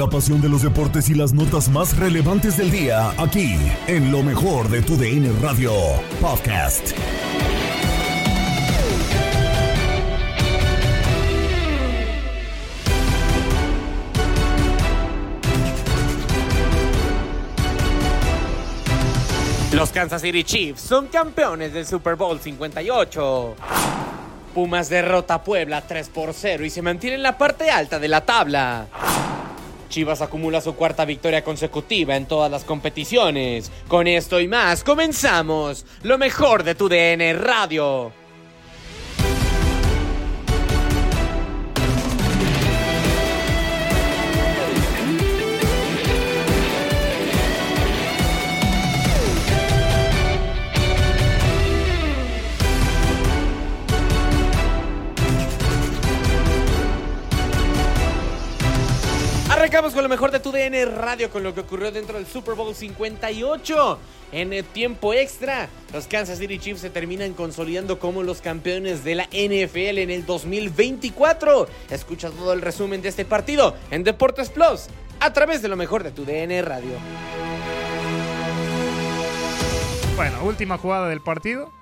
La pasión de los deportes y las notas más relevantes del día, aquí, en lo mejor de tu DN Radio Podcast. Los Kansas City Chiefs son campeones del Super Bowl 58. Pumas derrota a Puebla 3 por 0 y se mantiene en la parte alta de la tabla. Chivas acumula su cuarta victoria consecutiva en todas las competiciones. Con esto y más, comenzamos lo mejor de tu DN Radio. Arrancamos con lo mejor de tu DN Radio, con lo que ocurrió dentro del Super Bowl 58. En el tiempo extra, los Kansas City Chiefs se terminan consolidando como los campeones de la NFL en el 2024. Escucha todo el resumen de este partido en Deportes Plus, a través de lo mejor de tu DN Radio. Bueno, última jugada del partido.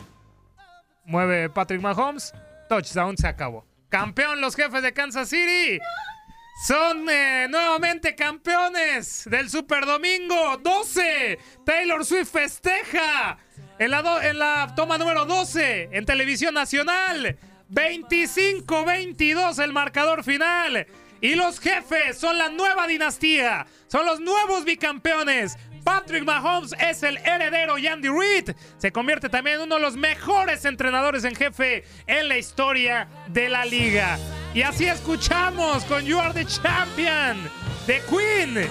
Mueve Patrick Mahomes. Touchdown, se acabó. Campeón los jefes de Kansas City. Son eh, nuevamente campeones del Super Domingo 12. Taylor Swift festeja en la, en la toma número 12 en televisión nacional. 25-22 el marcador final. Y los jefes son la nueva dinastía. Son los nuevos bicampeones. Patrick Mahomes es el heredero y Andy Reid se convierte también en uno de los mejores entrenadores en jefe en la historia de la liga. Y así escuchamos con You Are the Champion de Queen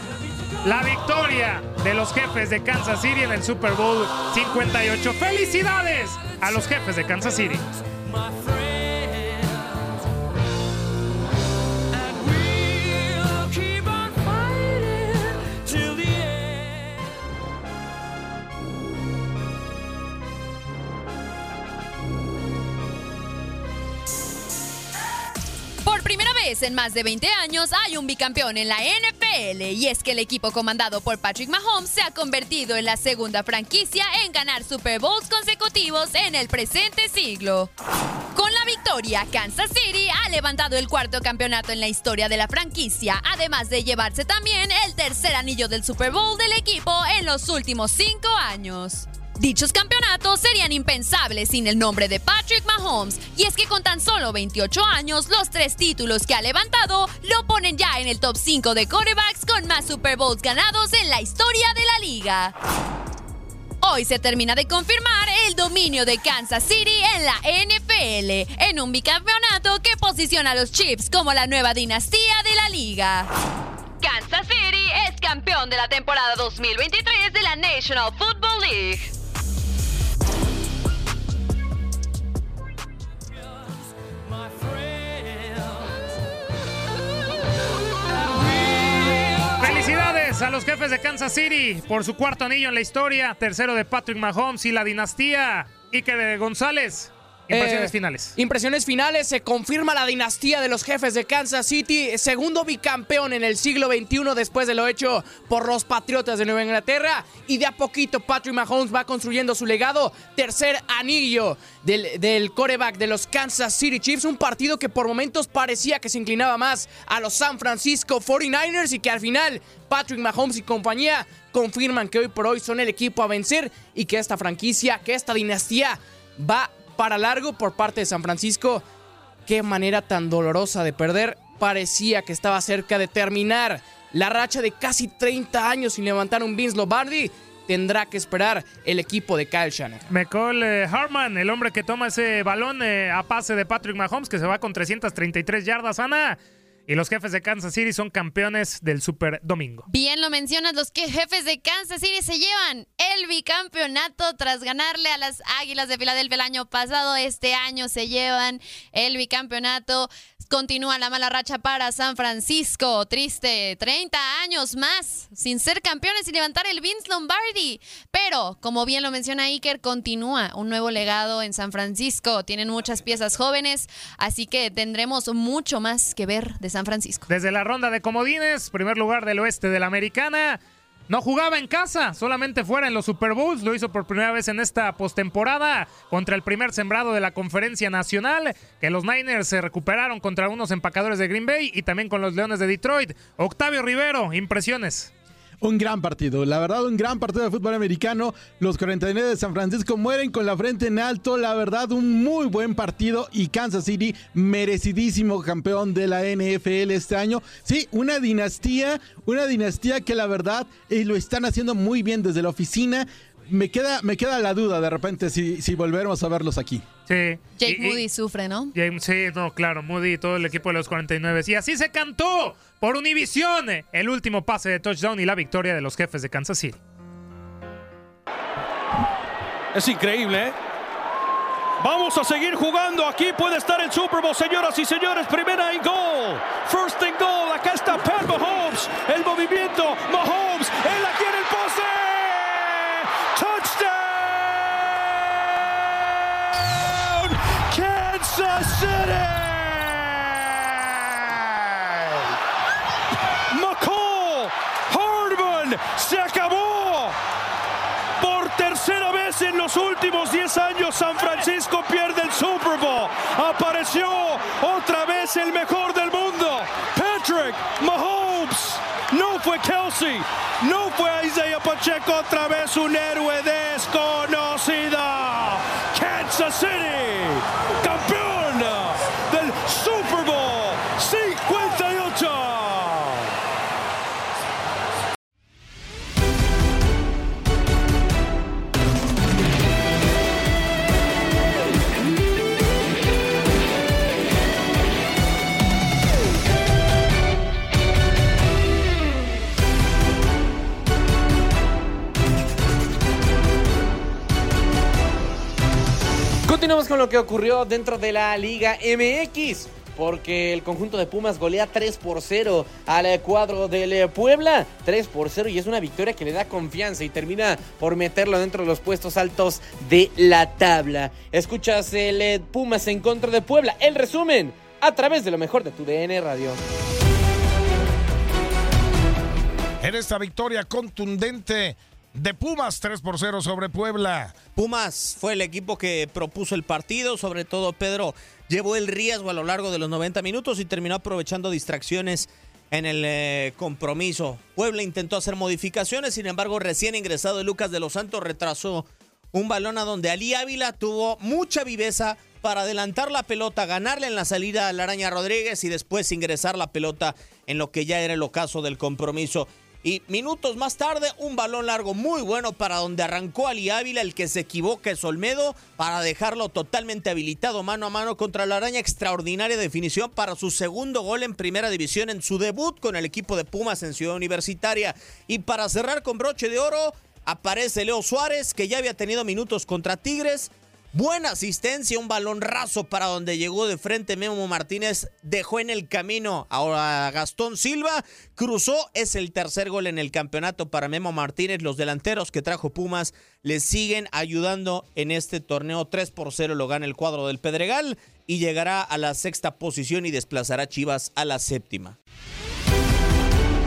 la victoria de los jefes de Kansas City en el Super Bowl 58. ¡Felicidades a los jefes de Kansas City! Primera vez en más de 20 años hay un bicampeón en la NFL y es que el equipo comandado por Patrick Mahomes se ha convertido en la segunda franquicia en ganar Super Bowls consecutivos en el presente siglo. Con la victoria, Kansas City ha levantado el cuarto campeonato en la historia de la franquicia, además de llevarse también el tercer anillo del Super Bowl del equipo en los últimos cinco años. Dichos campeonatos serían impensables sin el nombre de Patrick Mahomes, y es que con tan solo 28 años, los tres títulos que ha levantado lo ponen ya en el top 5 de quarterbacks con más Super Bowls ganados en la historia de la liga. Hoy se termina de confirmar el dominio de Kansas City en la NFL, en un bicampeonato que posiciona a los Chiefs como la nueva dinastía de la liga. Kansas City es campeón de la temporada 2023 de la National Football League. A los jefes de Kansas City por su cuarto anillo en la historia, tercero de Patrick Mahomes y la dinastía. Iker González, Impresiones Eh, finales. Impresiones finales, se confirma la dinastía de los jefes de Kansas City, segundo bicampeón en el siglo XXI después de lo hecho por los Patriotas de Nueva Inglaterra. Y de a poquito Patrick Mahomes va construyendo su legado, tercer anillo del, del coreback de los Kansas City Chiefs, un partido que por momentos parecía que se inclinaba más a los San Francisco 49ers y que al final Patrick Mahomes y compañía confirman que hoy por hoy son el equipo a vencer y que esta franquicia, que esta dinastía va para largo por parte de San Francisco. Qué manera tan dolorosa de perder. Parecía que estaba cerca de terminar la racha de casi 30 años sin levantar un Vince Lombardi. Tendrá que esperar el equipo de Kyle Shanahan. McCall eh, Harman, el hombre que toma ese balón eh, a pase de Patrick Mahomes, que se va con 333 yardas, Ana. Y los jefes de Kansas City son campeones del Super Domingo. Bien lo mencionas, los jefes de Kansas City se llevan el bicampeonato tras ganarle a las Águilas de Filadelfia el año pasado. Este año se llevan el bicampeonato. Continúa la mala racha para San Francisco. Triste, 30 años más sin ser campeones y levantar el Vince Lombardi. Pero, como bien lo menciona Iker, continúa un nuevo legado en San Francisco. Tienen muchas piezas jóvenes, así que tendremos mucho más que ver de San Francisco. Desde la ronda de comodines, primer lugar del oeste de la americana. No jugaba en casa, solamente fuera en los Super Bowls. Lo hizo por primera vez en esta postemporada contra el primer sembrado de la Conferencia Nacional. Que los Niners se recuperaron contra unos empacadores de Green Bay y también con los Leones de Detroit. Octavio Rivero, impresiones. Un gran partido, la verdad, un gran partido de fútbol americano. Los 49 de San Francisco mueren con la frente en alto. La verdad, un muy buen partido. Y Kansas City, merecidísimo campeón de la NFL este año. Sí, una dinastía, una dinastía que la verdad eh, lo están haciendo muy bien desde la oficina. Me queda, me queda la duda de repente si, si volveremos a verlos aquí. Sí. Jake Y- y- Moody sufre, ¿no? James, sí, no, claro, Moody y todo el equipo de los 49. Y así se cantó por Univision el último pase de touchdown y la victoria de los jefes de Kansas City. Es increíble, ¿eh? Vamos a seguir jugando. Aquí puede estar el Super Bowl, señoras y señores. Primera y goal. First and goal. Acá está Pat Mahomes. El movimiento. Mahomes. Él aquí en Kansas City. McCall. Hardman. Se acabó. Por tercera vez en los últimos 10 años, San Francisco pierde el Super Bowl. Apareció otra vez el mejor del mundo, Patrick Mahomes. No fue Kelsey, no fue Isaiah Pacheco, otra vez un héroe desconocido. Kansas City, Continuamos con lo que ocurrió dentro de la Liga MX. Porque el conjunto de Pumas golea 3 por 0 al cuadro del Puebla. 3 por 0 y es una victoria que le da confianza y termina por meterlo dentro de los puestos altos de la tabla. Escuchas el eh, Pumas en contra de Puebla. El resumen a través de lo mejor de tu DN Radio. En esta victoria contundente de Pumas 3 por 0 sobre Puebla. Pumas fue el equipo que propuso el partido, sobre todo Pedro llevó el riesgo a lo largo de los 90 minutos y terminó aprovechando distracciones en el eh, compromiso. Puebla intentó hacer modificaciones, sin embargo recién ingresado Lucas de los Santos retrasó un balón a donde Ali Ávila tuvo mucha viveza para adelantar la pelota, ganarle en la salida a la Araña Rodríguez y después ingresar la pelota en lo que ya era el ocaso del compromiso. Y minutos más tarde, un balón largo muy bueno para donde arrancó Ali Ávila, el que se equivoca es Olmedo, para dejarlo totalmente habilitado mano a mano contra la araña. Extraordinaria definición para su segundo gol en primera división en su debut con el equipo de Pumas en Ciudad Universitaria. Y para cerrar con broche de oro, aparece Leo Suárez, que ya había tenido minutos contra Tigres. Buena asistencia, un balón raso para donde llegó de frente Memo Martínez, dejó en el camino ahora Gastón Silva, cruzó, es el tercer gol en el campeonato para Memo Martínez. Los delanteros que trajo Pumas le siguen ayudando en este torneo 3 por 0 lo gana el cuadro del Pedregal y llegará a la sexta posición y desplazará a Chivas a la séptima.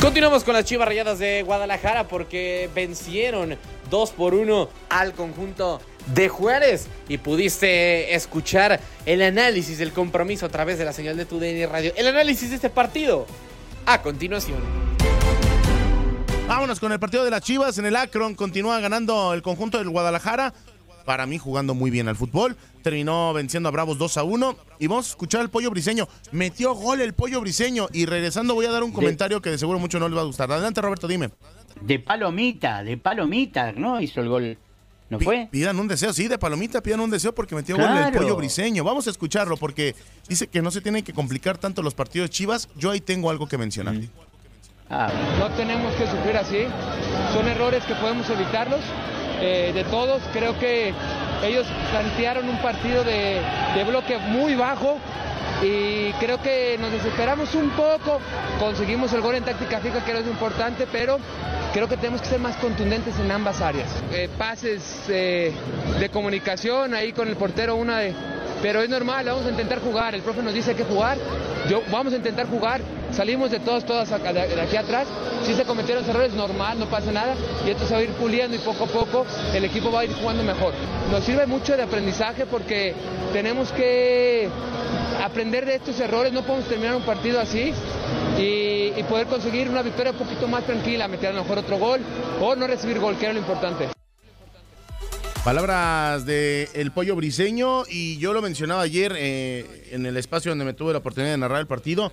Continuamos con las Chivas Rayadas de Guadalajara porque vencieron 2 por 1 al conjunto de Juárez y pudiste escuchar el análisis del compromiso a través de la señal de tu DN Radio. El análisis de este partido a continuación. Vámonos con el partido de las Chivas en el Akron. Continúa ganando el conjunto del Guadalajara. Para mí jugando muy bien al fútbol. Terminó venciendo a Bravos 2 a 1. Y vamos a escuchar al pollo briseño. Metió gol el pollo briseño. Y regresando voy a dar un comentario que de seguro mucho no les va a gustar. Adelante Roberto, dime. De palomita, de palomita, ¿no? Hizo el gol. ¿No fue? Pidan un deseo, sí, de palomita, pidan un deseo porque metió gol el pollo briseño. Vamos a escucharlo porque dice que no se tienen que complicar tanto los partidos de Chivas. Yo ahí tengo algo que mencionar. No tenemos que sufrir así. Son errores que podemos evitarlos. Eh, de todos, creo que ellos plantearon un partido de, bloque muy bajo y creo que nos desesperamos un poco. Conseguimos el gol en táctica fija, que era lo importante, pero creo que tenemos que ser más contundentes en ambas áreas. Eh, pases eh, de comunicación ahí con el portero, una de, pero es normal, vamos a intentar jugar. El profe nos dice que jugar. Yo, vamos a intentar jugar. Salimos de todos, todas de, aquí atrás. Si se cometieron errores, normal, no pasa nada. Y esto se va a ir puliendo y poco a poco el equipo va a ir jugando mejor. Nos sirve mucho de aprendizaje porque tenemos que aprender de estos errores. No podemos terminar un partido así y, y poder conseguir una victoria un poquito más tranquila, meter a lo mejor otro gol o no recibir gol, que era lo importante. Palabras de el pollo briseño y yo lo mencionaba ayer eh, en el espacio donde me tuve la oportunidad de narrar el partido.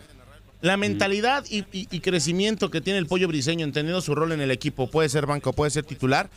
La mentalidad y, y- crecimiento que tiene el pollo briseño, entendiendo su rol en el equipo, puede ser banco, puede ser titular,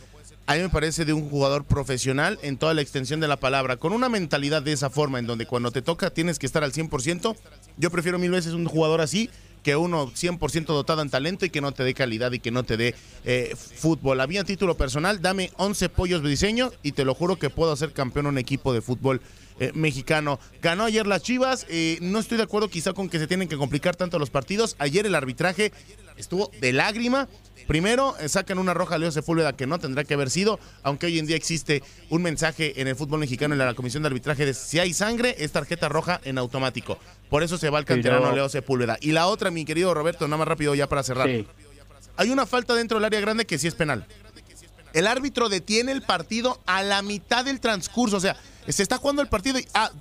a mí me parece de un jugador profesional en toda la extensión de la palabra, con una mentalidad de esa forma, en donde cuando te toca tienes que estar al 100%. Yo prefiero mil veces un jugador así que uno 100% dotado en talento y que no te dé calidad y que no te dé eh, fútbol. A mí a título personal, dame 11 pollos briseños y te lo juro que puedo hacer campeón un equipo de fútbol eh, mexicano. Ganó ayer las Chivas, eh, no estoy de acuerdo quizá con que se tienen que complicar tanto los partidos. Ayer el arbitraje estuvo de lágrima. Primero, eh, sacan una roja a Leo Sepúlveda que no tendrá que haber sido, aunque hoy en día existe un mensaje en el fútbol mexicano en la comisión de arbitraje de si hay sangre, es tarjeta roja en automático. Por eso se va el canterano Pero- Leo Sepúlveda. Y la otra, mi querido Roberto, nada más rápido ya para cerrar. Hay una falta dentro del área grande que sí es penal. El árbitro detiene el partido a la mitad del transcurso. O sea, se está jugando el partido y. Ah,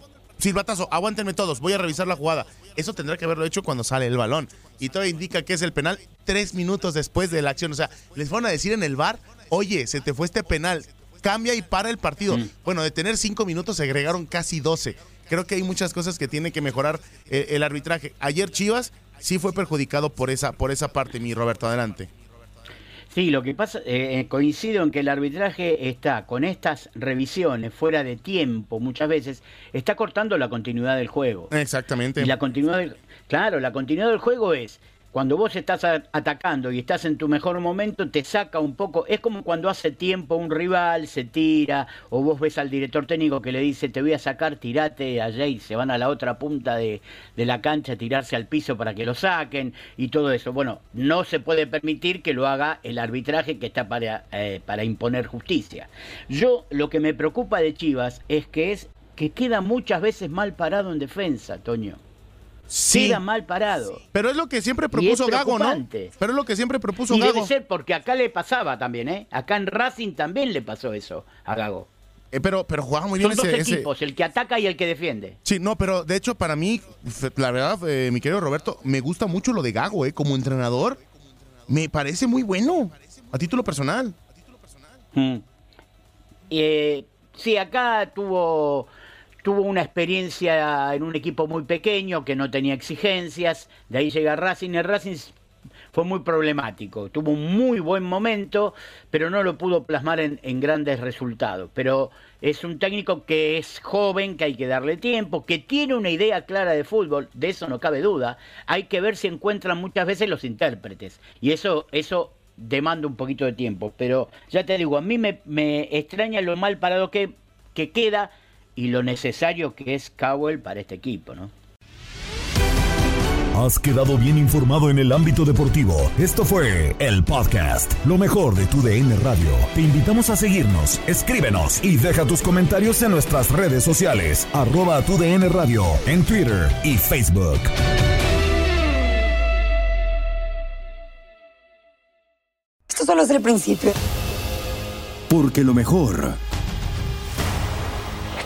silbatazo, aguántenme todos, voy a revisar la jugada. Eso tendrá que haberlo hecho cuando sale el balón. Y todo indica que es el penal tres minutos después de la acción. O sea, les van a decir en el bar, oye, se te fue este penal, cambia y para el partido. Bueno, de tener cinco minutos se agregaron casi 12. Creo que hay muchas cosas que tiene que mejorar eh, el arbitraje. Ayer Chivas sí fue perjudicado por esa, por esa parte, mi Roberto, adelante. Sí, lo que pasa, eh, coincido en que el arbitraje está con estas revisiones fuera de tiempo muchas veces, está cortando la continuidad del juego. Exactamente. Y la continuidad del, claro, la continuidad del juego es cuando vos estás atacando y estás en tu mejor momento, te saca un poco. Es como cuando hace tiempo un rival se tira, o vos ves al director técnico que le dice, te voy a sacar, tirate allá y se van a la otra punta de, de la cancha a tirarse al piso para que lo saquen y todo eso. Bueno, no se puede permitir que lo haga el arbitraje que está para, eh, para imponer justicia. Yo lo que me preocupa de Chivas es que es que queda muchas veces mal parado en defensa, Toño. Sí. Queda mal parado. Pero es lo que siempre propuso Gago, ¿no? Pero es lo que siempre propuso Y Gago. debe ser porque acá le pasaba también, ¿eh? Acá en Racing también le pasó eso a Gago. Eh, pero, pero jugaba muy bien Son dos ese, ese- equipos, el que ataca y el que defiende. Sí, no, pero de hecho para mí, la verdad, eh, mi querido Roberto, me gusta mucho lo de Gago, ¿eh? Como entrenador, me parece muy bueno, a título personal. Mm. Eh, sí, acá tuvo, tuvo una experiencia en un equipo muy pequeño que no tenía exigencias. De ahí llega Racing. El Racing fue muy problemático. Tuvo un muy buen momento, pero no lo pudo plasmar en, en grandes resultados. Pero es un técnico que es joven, que hay que darle tiempo, que tiene una idea clara de fútbol, de eso no cabe duda. Hay que ver si encuentran muchas veces los intérpretes. Y eso, eso demanda un poquito de tiempo. Pero ya te digo, a mí me, me extraña lo mal parado que, que queda y lo necesario que es Cowell para este equipo, ¿no? Has quedado bien informado en el ámbito deportivo. Esto fue el podcast, lo mejor de tu DN Radio. Te invitamos a seguirnos, escríbenos y deja tus comentarios en nuestras redes sociales, arroba tu DN Radio, en Twitter y Facebook. Esto solo es el principio. Porque lo mejor,